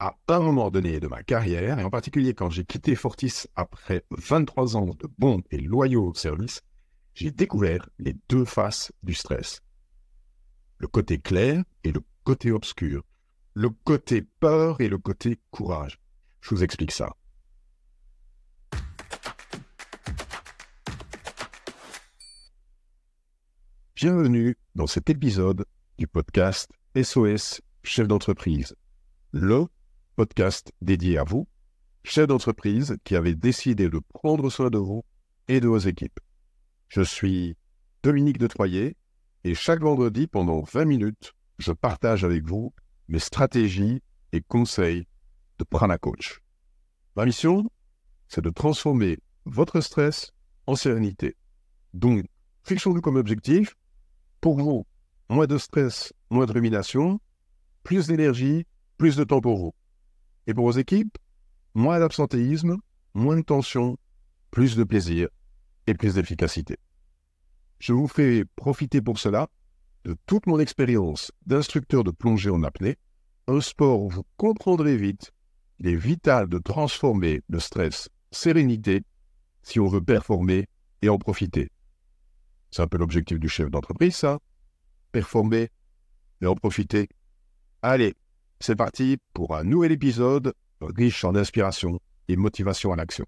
à un moment donné de ma carrière, et en particulier quand j'ai quitté Fortis après 23 ans de bons et loyaux services, j'ai découvert les deux faces du stress. Le côté clair et le côté obscur. Le côté peur et le côté courage. Je vous explique ça. Bienvenue dans cet épisode du podcast SOS Chef d'entreprise, le podcast dédié à vous, chef d'entreprise qui avez décidé de prendre soin de vous et de vos équipes. Je suis Dominique de Troyer et chaque vendredi pendant 20 minutes, je partage avec vous mes stratégies et conseils de Prana Coach. Ma mission, c'est de transformer votre stress en sérénité. Donc, fixons-nous comme objectif pour vous, moins de stress, moins de rumination, plus d'énergie, plus de temps pour vous. Et pour vos équipes, moins d'absentéisme, moins de tension, plus de plaisir et plus d'efficacité. Je vous fais profiter pour cela de toute mon expérience d'instructeur de plongée en apnée, un sport où vous comprendrez vite il est vital de transformer le stress sérénité si on veut performer et en profiter. C'est un peu l'objectif du chef d'entreprise, ça. Performer et en profiter. Allez, c'est parti pour un nouvel épisode riche en inspiration et motivation à l'action.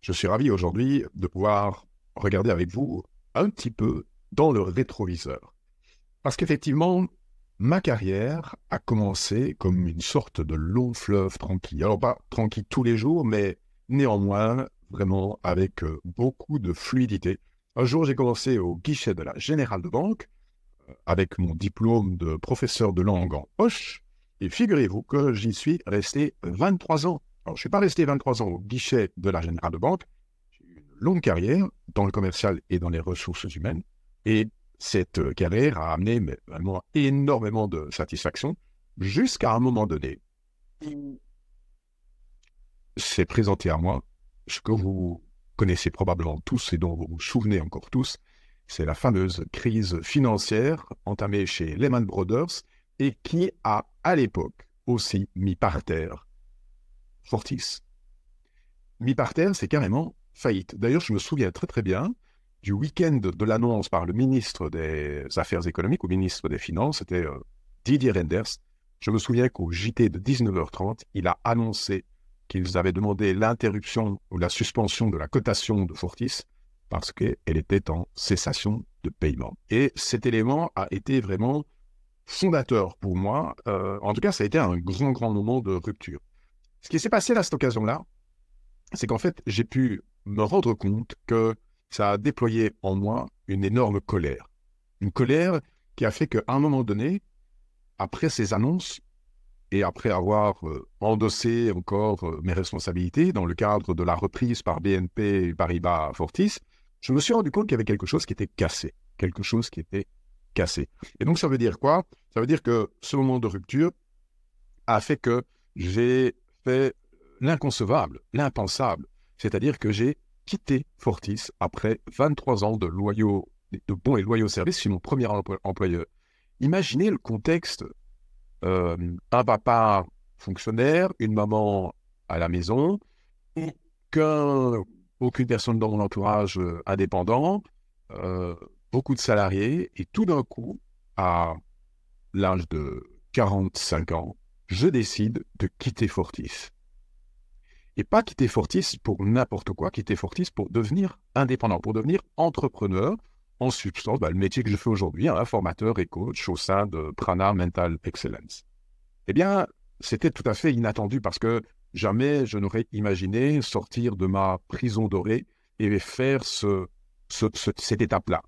Je suis ravi aujourd'hui de pouvoir regarder avec vous un petit peu dans le rétroviseur. Parce qu'effectivement, ma carrière a commencé comme une sorte de long fleuve tranquille. Alors pas tranquille tous les jours, mais néanmoins vraiment avec euh, beaucoup de fluidité. Un jour, j'ai commencé au guichet de la Générale de Banque euh, avec mon diplôme de professeur de langue en poche. Et figurez-vous que j'y suis resté 23 ans. Alors, je ne suis pas resté 23 ans au guichet de la Générale de Banque. J'ai eu une longue carrière dans le commercial et dans les ressources humaines. Et cette euh, carrière a amené vraiment énormément de satisfaction jusqu'à un moment donné. C'est présenté à moi ce que vous connaissez probablement tous et dont vous vous souvenez encore tous. C'est la fameuse crise financière entamée chez Lehman Brothers et qui a à l'époque aussi mis par terre Fortis. Mis par terre, c'est carrément faillite. D'ailleurs, je me souviens très très bien du week-end de l'annonce par le ministre des Affaires économiques ou ministre des Finances, c'était euh, Didier Renders. Je me souviens qu'au JT de 19h30, il a annoncé qu'ils avaient demandé l'interruption ou la suspension de la cotation de Fortis parce qu'elle était en cessation de paiement. Et cet élément a été vraiment fondateur pour moi. Euh, en tout cas, ça a été un grand, grand moment de rupture. Ce qui s'est passé à cette occasion-là, c'est qu'en fait, j'ai pu me rendre compte que ça a déployé en moi une énorme colère. Une colère qui a fait qu'à un moment donné, après ces annonces, et après avoir euh, endossé encore euh, mes responsabilités dans le cadre de la reprise par BNP Paribas Fortis, je me suis rendu compte qu'il y avait quelque chose qui était cassé. Quelque chose qui était cassé. Et donc ça veut dire quoi? Ça veut dire que ce moment de rupture a fait que j'ai fait l'inconcevable, l'impensable. C'est-à-dire que j'ai quitté Fortis après 23 ans de, loyaux, de bons et loyaux services chez mon premier employeur. Imaginez le contexte. Euh, un papa fonctionnaire, une maman à la maison, aucune personne dans mon entourage euh, indépendant, euh, beaucoup de salariés, et tout d'un coup, à l'âge de 45 ans, je décide de quitter Fortis. Et pas quitter Fortis pour n'importe quoi, quitter Fortis pour devenir indépendant, pour devenir entrepreneur, en substance, bah, le métier que je fais aujourd'hui, hein, formateur et coach au sein de Prana Mental Excellence. Eh bien, c'était tout à fait inattendu parce que jamais je n'aurais imaginé sortir de ma prison dorée et faire ce, cette étape-là.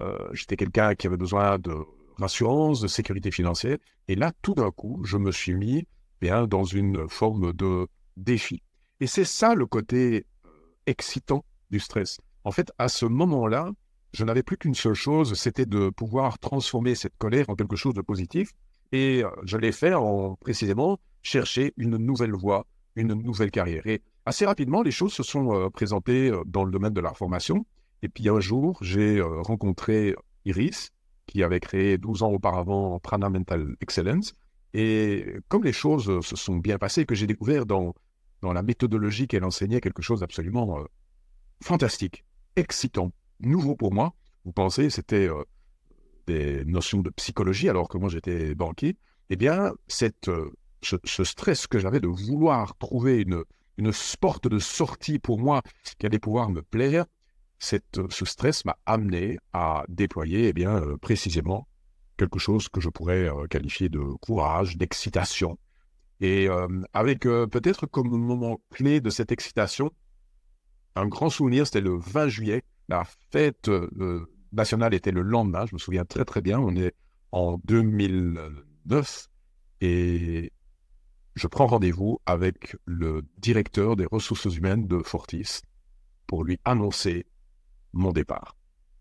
Euh, j'étais quelqu'un qui avait besoin de rassurance, de sécurité financière, et là, tout d'un coup, je me suis mis bien, dans une forme de défi. Et c'est ça le côté euh, excitant du stress. En fait, à ce moment-là, je n'avais plus qu'une seule chose, c'était de pouvoir transformer cette colère en quelque chose de positif. Et euh, je l'ai fait en précisément chercher une nouvelle voie, une nouvelle carrière. Et assez rapidement, les choses se sont euh, présentées dans le domaine de la formation. Et puis un jour, j'ai rencontré Iris, qui avait créé 12 ans auparavant Prana Mental Excellence. Et comme les choses se sont bien passées, que j'ai découvert dans, dans la méthodologie qu'elle enseignait quelque chose d'absolument euh, fantastique, excitant, nouveau pour moi. Vous pensez, c'était euh, des notions de psychologie alors que moi j'étais banquier. Eh bien, cette, euh, ce, stress que j'avais de vouloir trouver une, une porte de sortie pour moi qui allait pouvoir me plaire, cette, ce stress m'a amené à déployer eh bien, précisément quelque chose que je pourrais euh, qualifier de courage, d'excitation. Et euh, avec euh, peut-être comme moment clé de cette excitation, un grand souvenir, c'était le 20 juillet. La fête nationale était le lendemain, je me souviens très très bien. On est en 2009 et je prends rendez-vous avec le directeur des ressources humaines de Fortis pour lui annoncer mon départ.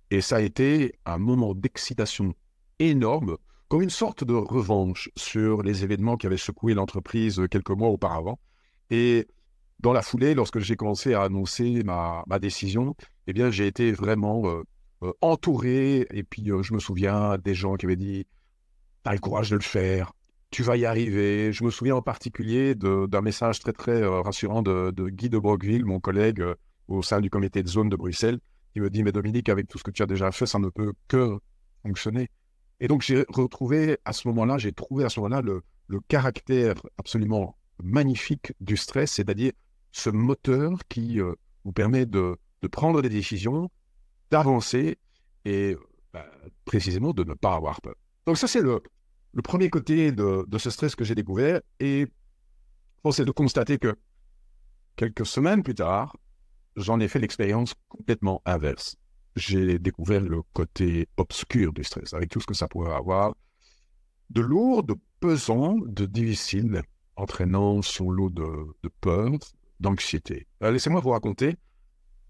Et ça a été un moment d'excitation énorme, comme une sorte de revanche sur les événements qui avaient secoué l'entreprise quelques mois auparavant. Et dans la foulée, lorsque j'ai commencé à annoncer ma, décision, eh bien, j'ai été vraiment euh, euh, entouré. Et puis, euh, je me souviens des gens qui avaient dit T'as le courage de le faire, tu vas y arriver. Je me souviens en particulier d'un message très, très rassurant de, de, Guy de Broqueville, mon collègue au sein du comité de zone de Bruxelles, qui me dit Mais Dominique, avec tout ce que tu as déjà fait, ça ne peut que fonctionner. Et donc, j'ai retrouvé à ce moment-là, j'ai trouvé à ce moment-là le, caractère absolument magnifique du stress, c'est-à-dire ce moteur qui euh, vous permet de, prendre des décisions, d'avancer et bah, précisément de ne pas avoir peur. Donc ça, c'est le, premier côté de, ce stress que j'ai découvert. Et c'est de constater que quelques semaines plus tard, j'en ai fait l'expérience complètement inverse j'ai découvert le côté obscur du stress, avec tout ce que ça pourrait avoir, de lourd, de pesant, de difficile, entraînant son lot de, peur, d'anxiété. Euh, laissez-moi vous raconter,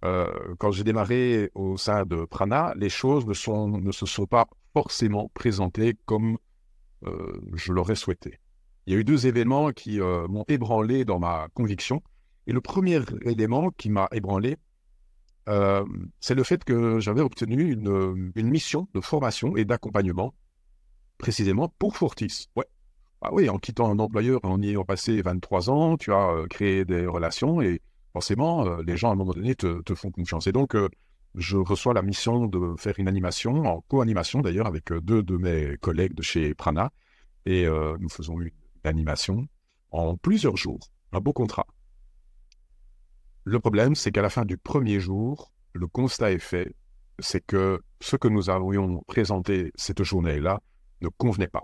euh, quand j'ai démarré au sein de Prana, les choses ne, se sont pas forcément présentées comme euh, je l'aurais souhaité. Il y a eu deux événements qui m'ont ébranlé dans ma conviction. Et le premier élément qui m'a ébranlé, c'est le fait que j'avais obtenu une, mission de formation et d'accompagnement précisément pour Fortis. Ah oui, en quittant un employeur, en y ayant passé 23 ans, tu as créé des relations et forcément, les gens à un moment donné te, font confiance. Et donc, je reçois la mission de faire une animation, en co-animation d'ailleurs, avec deux de mes collègues de chez Prana. Et nous faisons une animation en plusieurs jours, un beau contrat. Le problème, c'est qu'à la fin du premier jour, le constat est fait, c'est que ce que nous avions présenté cette journée-là ne convenait pas,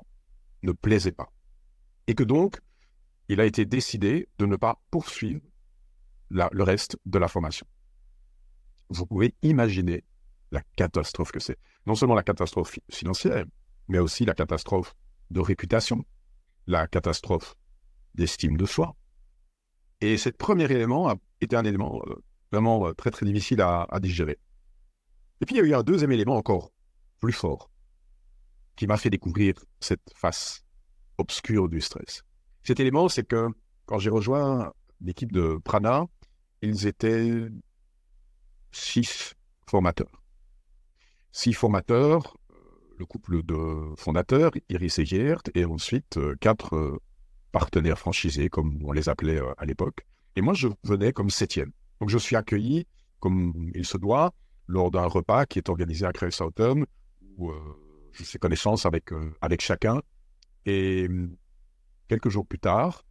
ne plaisait pas. Et que donc, il a été décidé de ne pas poursuivre le reste de la formation. Vous pouvez imaginer la catastrophe que c'est. Non seulement la catastrophe financière, mais aussi la catastrophe de réputation, la catastrophe d'estime de soi. Et ce premier élément a était un élément euh, vraiment euh, très très difficile à, digérer. Et puis il y a eu un deuxième élément encore plus fort qui m'a fait découvrir cette face obscure du stress. Cet élément, c'est que quand j'ai rejoint l'équipe de Prana, ils étaient six formateurs. Six formateurs, euh, le couple de fondateurs, Iris et Gert, et ensuite quatre partenaires franchisés, comme on les appelait à l'époque. Et moi, je venais comme septième. Donc, je suis accueilli comme il se doit lors d'un repas qui est organisé à Creushausen, où euh, je fais connaissance avec, euh, avec chacun. Et hum, quelques jours plus tard,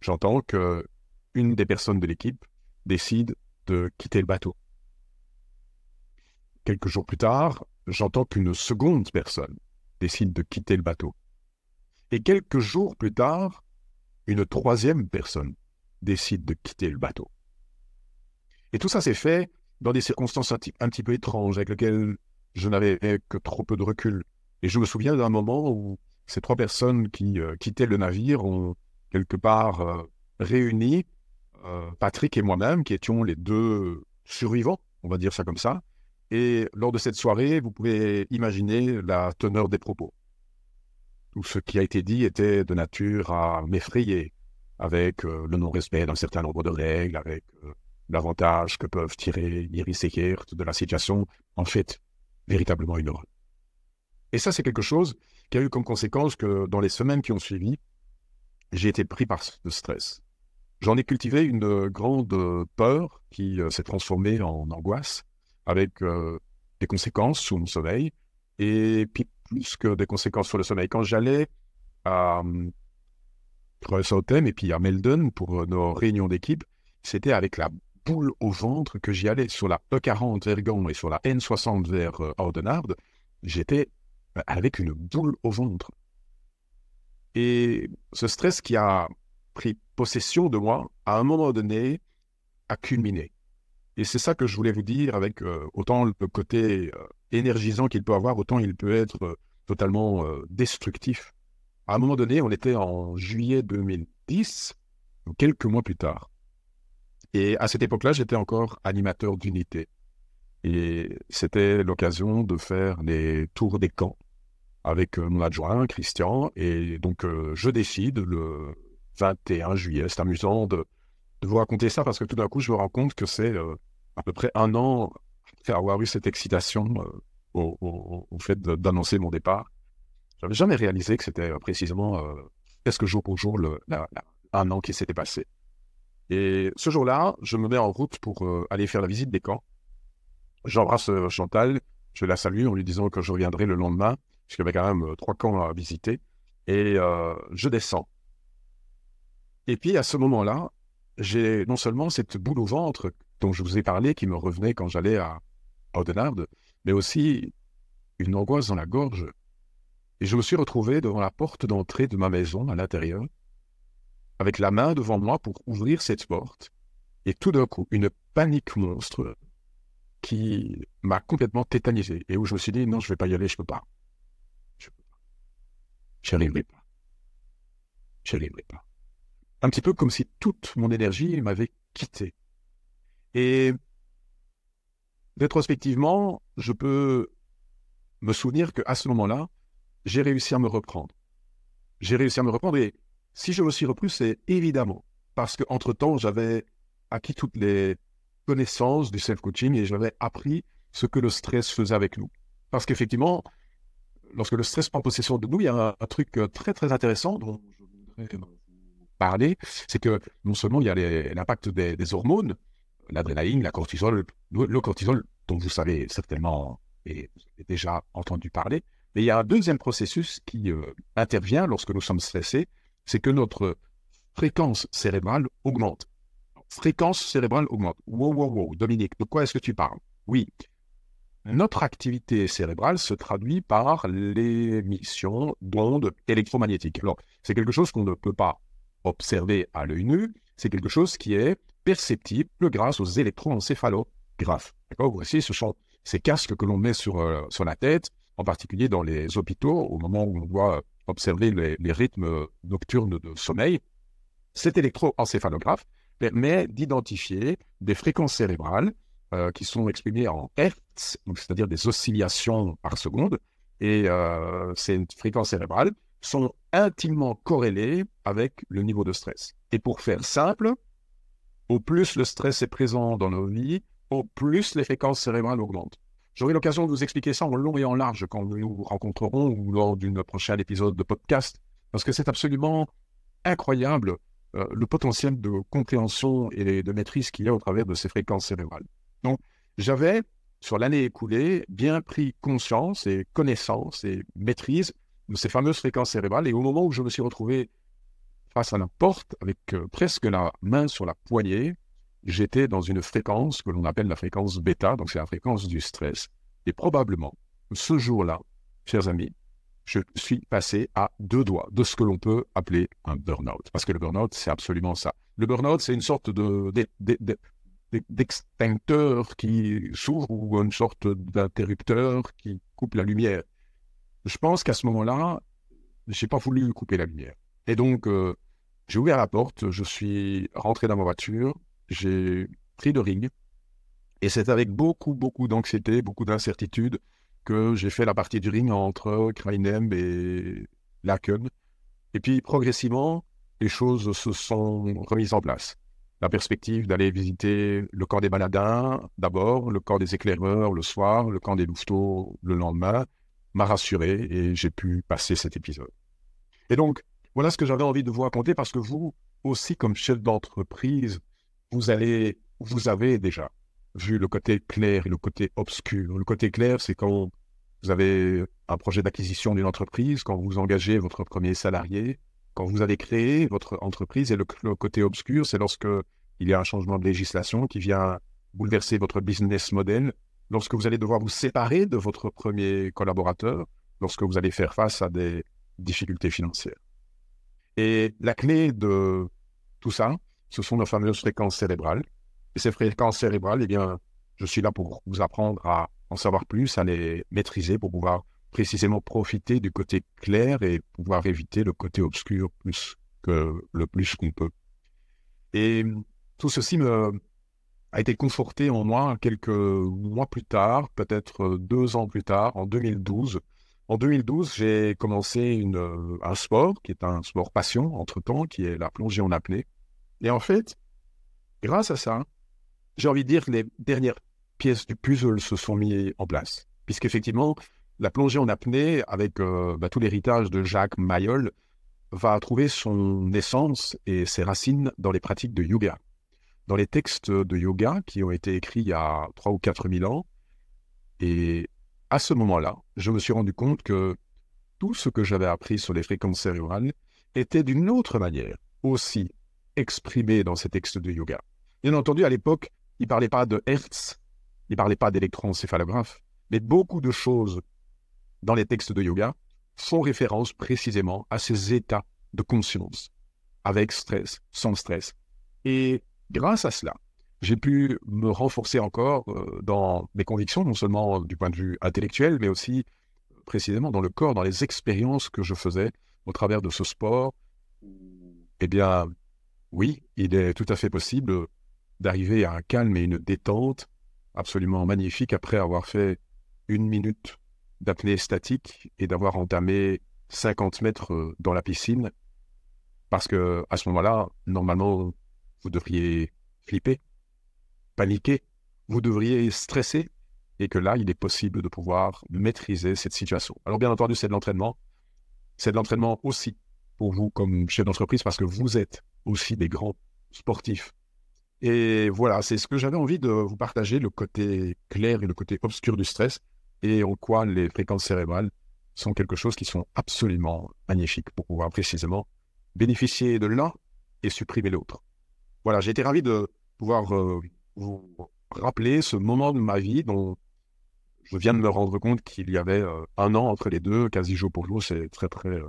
j'entends que une des personnes de l'équipe décide de quitter le bateau. Quelques jours plus tard, j'entends qu'une seconde personne décide de quitter le bateau. Et quelques jours plus tard, une troisième personne décide de quitter le bateau. Et tout ça s'est fait dans des circonstances un, petit peu étranges avec lesquelles je n'avais que trop peu de recul. Et je me souviens d'un moment où ces trois personnes qui euh, quittaient le navire ont quelque part euh, réuni euh, Patrick et moi-même, qui étions les deux survivants, on va dire ça comme ça. Et lors de cette soirée, vous pouvez imaginer la teneur des propos. Tout ce qui a été dit était de nature à m'effrayer, avec le non-respect d'un certain nombre de règles, avec l'avantage que peuvent tirer Iris et de la situation, en fait, véritablement horreur. Et ça, c'est quelque chose qui a eu comme conséquence que dans les semaines qui ont suivi, j'ai été pris par ce stress. J'en ai cultivé une grande peur qui s'est transformée en angoisse avec des conséquences sur mon sommeil et puis plus que des conséquences sur le sommeil. Quand j'allais à Southampton et puis à Meldon pour nos réunions d'équipe, c'était avec la boule au ventre que j'y allais. Sur la E40 vers Gand et sur la N60 vers Oudenaarde, j'étais avec une boule au ventre. Et ce stress qui a pris possession de moi, à un moment donné, a culminé. Et c'est ça que je voulais vous dire avec euh, autant le côté euh, énergisant qu'il peut avoir, autant il peut être euh, totalement destructif. À un moment donné, on était en juillet 2010, quelques mois plus tard. Et à cette époque-là, j'étais encore animateur d'unité. Et c'était l'occasion de faire les tours des camps avec mon adjoint, Christian. Et donc, je décide le 21 juillet. C'est amusant de, vous raconter ça parce que tout d'un coup, je me rends compte que c'est euh, à peu près un an après avoir eu cette excitation euh, au, fait d'annoncer mon départ. J'avais jamais réalisé que c'était euh, précisément presque jour pour jour le, un an qui s'était passé. Et ce jour-là, je me mets en route pour aller faire la visite des camps. J'embrasse Chantal, je la salue en lui disant que je reviendrai le lendemain, puisqu'il y avait quand même trois camps à visiter. Et je descends. Et puis à ce moment-là, j'ai non seulement cette boule au ventre dont je vous ai parlé, qui me revenait quand j'allais à Audenarde, mais aussi une angoisse dans la gorge. Et je me suis retrouvé devant la porte d'entrée de ma maison à l'intérieur, avec la main devant moi pour ouvrir cette porte. Et tout d'un coup, une panique monstre qui m'a complètement tétanisé et où je me suis dit non, je ne vais pas y aller, je ne peux pas. Je ne peux pas. Je n'y pas. Je pas un petit peu comme si toute mon énergie m'avait quitté. Et rétrospectivement, je peux me souvenir qu'à ce moment-là, j'ai réussi à me reprendre. J'ai réussi à me reprendre et si je me suis repris, c'est évidemment parce qu'entre-temps, j'avais acquis toutes les connaissances du self-coaching et j'avais appris ce que le stress faisait avec nous. Parce qu'effectivement, lorsque le stress prend possession de nous, il y a un, truc très très intéressant dont je voudrais parler, c'est que non seulement il y a l'impact des, hormones, l'adrénaline, la cortisol, le, cortisol, dont vous savez certainement et vous déjà entendu parler, mais il y a un deuxième processus qui euh, intervient lorsque nous sommes stressés, c'est que notre fréquence cérébrale augmente. Fréquence cérébrale augmente. Wow, wow, wow. Dominique, de quoi est-ce que tu parles? Oui. Notre activité cérébrale se traduit par l'émission d'ondes électromagnétiques. Alors, c'est quelque chose qu'on ne peut pas observé à l'œil nu, c'est quelque chose qui est perceptible grâce aux électroencéphalographes. D'accord? Voici, ce sont ces casques que l'on met sur, euh, sur la tête, en particulier dans les hôpitaux, au moment où on doit observer les, rythmes nocturnes de sommeil. Cet électroencéphalographe permet d'identifier des fréquences cérébrales euh, qui sont exprimées en Hertz, c'est-à-dire des oscillations par seconde. Et euh, ces fréquences cérébrales sont intimement corrélés avec le niveau de stress. Et pour faire simple, au plus le stress est présent dans nos vies, au plus les fréquences cérébrales augmentent. J'aurai l'occasion de vous expliquer ça en long et en large quand nous nous rencontrerons ou lors d'un prochain épisode de podcast, parce que c'est absolument incroyable euh, le potentiel de compréhension et de maîtrise qu'il y a au travers de ces fréquences cérébrales. Donc, j'avais, sur l'année écoulée, bien pris conscience et connaissance et maîtrise de ces fameuses fréquences cérébrales. Et au moment où je me suis retrouvé face à la porte, avec euh, presque la main sur la poignée, j'étais dans une fréquence que l'on appelle la fréquence bêta, donc c'est la fréquence du stress. Et probablement, ce jour-là, chers amis, je suis passé à deux doigts de ce que l'on peut appeler un burn-out. Parce que le burn-out, c'est absolument ça. Le burn-out, c'est une sorte de, d'extincteur qui s'ouvre ou une sorte d'interrupteur qui coupe la lumière je pense qu'à ce moment-là, je n'ai pas voulu couper la lumière. Et donc, euh, j'ai ouvert la porte, je suis rentré dans ma voiture, j'ai pris le ring, et c'est avec beaucoup, beaucoup d'anxiété, beaucoup d'incertitude que j'ai fait la partie du ring entre Krainem et Laken. Et puis, progressivement, les choses se sont remises en place. La perspective d'aller visiter le camp des baladins d'abord, le camp des éclaireurs le soir, le camp des louveteaux le lendemain, m'a rassuré et j'ai pu passer cet épisode. Et donc, voilà ce que j'avais envie de vous raconter parce que vous aussi, comme chef d'entreprise, vous allez, vous avez déjà vu le côté clair et le côté obscur. Le côté clair, c'est quand vous avez un projet d'acquisition d'une entreprise, quand vous engagez votre premier salarié, quand vous avez créé votre entreprise. Et le, côté obscur, c'est lorsque il y a un changement de législation qui vient bouleverser votre business model, lorsque vous allez devoir vous séparer de votre premier collaborateur, lorsque vous allez faire face à des difficultés financières. Et la clé de tout ça, ce sont nos fameuses fréquences cérébrales. Et ces fréquences cérébrales, eh bien, je suis là pour vous apprendre à en savoir plus, à les maîtriser pour pouvoir précisément profiter du côté clair et pouvoir éviter le côté obscur plus que le plus qu'on peut. Et tout ceci me, a été conforté en moi quelques mois plus tard, peut-être deux ans plus tard, en 2012. En 2012, j'ai commencé une, un sport qui est un sport passion entre-temps, qui est la plongée en apnée. Et en fait, grâce à ça, j'ai envie de dire que les dernières pièces du puzzle se sont mises en place. Puisqu'effectivement, la plongée en apnée, avec euh, bah, tout l'héritage de Jacques Mayol, va trouver son essence et ses racines dans les pratiques de yoga. Dans les textes de yoga qui ont été écrits il y a 3 ou 4 000 ans. Et à ce moment-là, je me suis rendu compte que tout ce que j'avais appris sur les fréquences cérébrales était d'une autre manière aussi exprimé dans ces textes de yoga. Bien entendu, à l'époque, il ne parlait pas de Hertz, il ne parlait pas d'électroencéphalographe, mais beaucoup de choses dans les textes de yoga font référence précisément à ces états de conscience, avec stress, sans stress. Et grâce à cela, j'ai pu me renforcer encore euh, dans mes convictions, non seulement du point de vue intellectuel, mais aussi précisément dans le corps, dans les expériences que je faisais au travers de ce sport. Eh bien, oui, il est tout à fait possible d'arriver à un calme et une détente absolument magnifique après avoir fait une minute d'apnée statique et d'avoir entamé 50 mètres euh, dans la piscine. Parce que à ce moment-là, normalement, vous devriez flipper, paniquer, vous devriez stresser, et que là, il est possible de pouvoir maîtriser cette situation. Alors bien entendu, c'est de l'entraînement. C'est de l'entraînement aussi pour vous comme chef d'entreprise, parce que vous êtes aussi des grands sportifs. Et voilà, c'est ce que j'avais envie de vous partager, le côté clair et le côté obscur du stress, et en quoi les fréquences cérébrales sont quelque chose qui sont absolument magnifiques pour pouvoir précisément bénéficier de l'un et supprimer l'autre. Voilà, j'ai été ravi de pouvoir euh, vous rappeler ce moment de ma vie dont je viens de me rendre compte qu'il y avait euh, un an entre les deux, quasi jour pour jour. C'est très très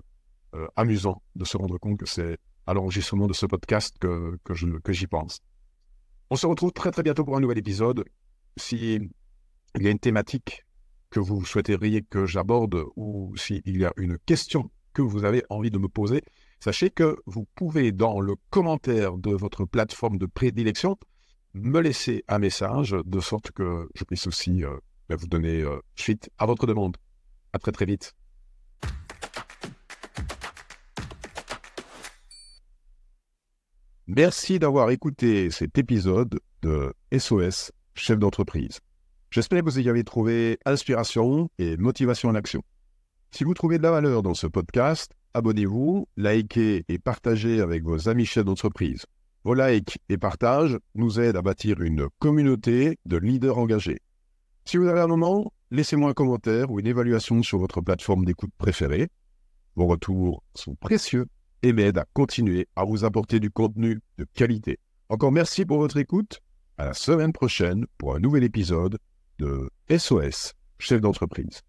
euh, amusant de se rendre compte que c'est à l'enregistrement de ce podcast que, que j'y pense. On se retrouve très très bientôt pour un nouvel épisode. Si il y a une thématique que vous souhaiteriez que j'aborde ou s'il y a une question que vous avez envie de me poser, sachez que vous pouvez dans le commentaire de votre plateforme de prédilection me laisser un message de sorte que je puisse aussi euh, vous donner euh, suite à votre demande. À très très vite. Merci d'avoir écouté cet épisode de SOS Chef d'entreprise. J'espère que vous y avez trouvé inspiration et motivation en action. Si vous trouvez de la valeur dans ce podcast, abonnez-vous, likez et partagez avec vos amis chefs d'entreprise. Vos likes et partages nous aident à bâtir une communauté de leaders engagés. Si vous avez un moment, laissez-moi un commentaire ou une évaluation sur votre plateforme d'écoute préférée. Vos retours sont précieux et m'aide à continuer à vous apporter du contenu de qualité. Encore merci pour votre écoute. À la semaine prochaine pour un nouvel épisode de SOS, chef d'entreprise.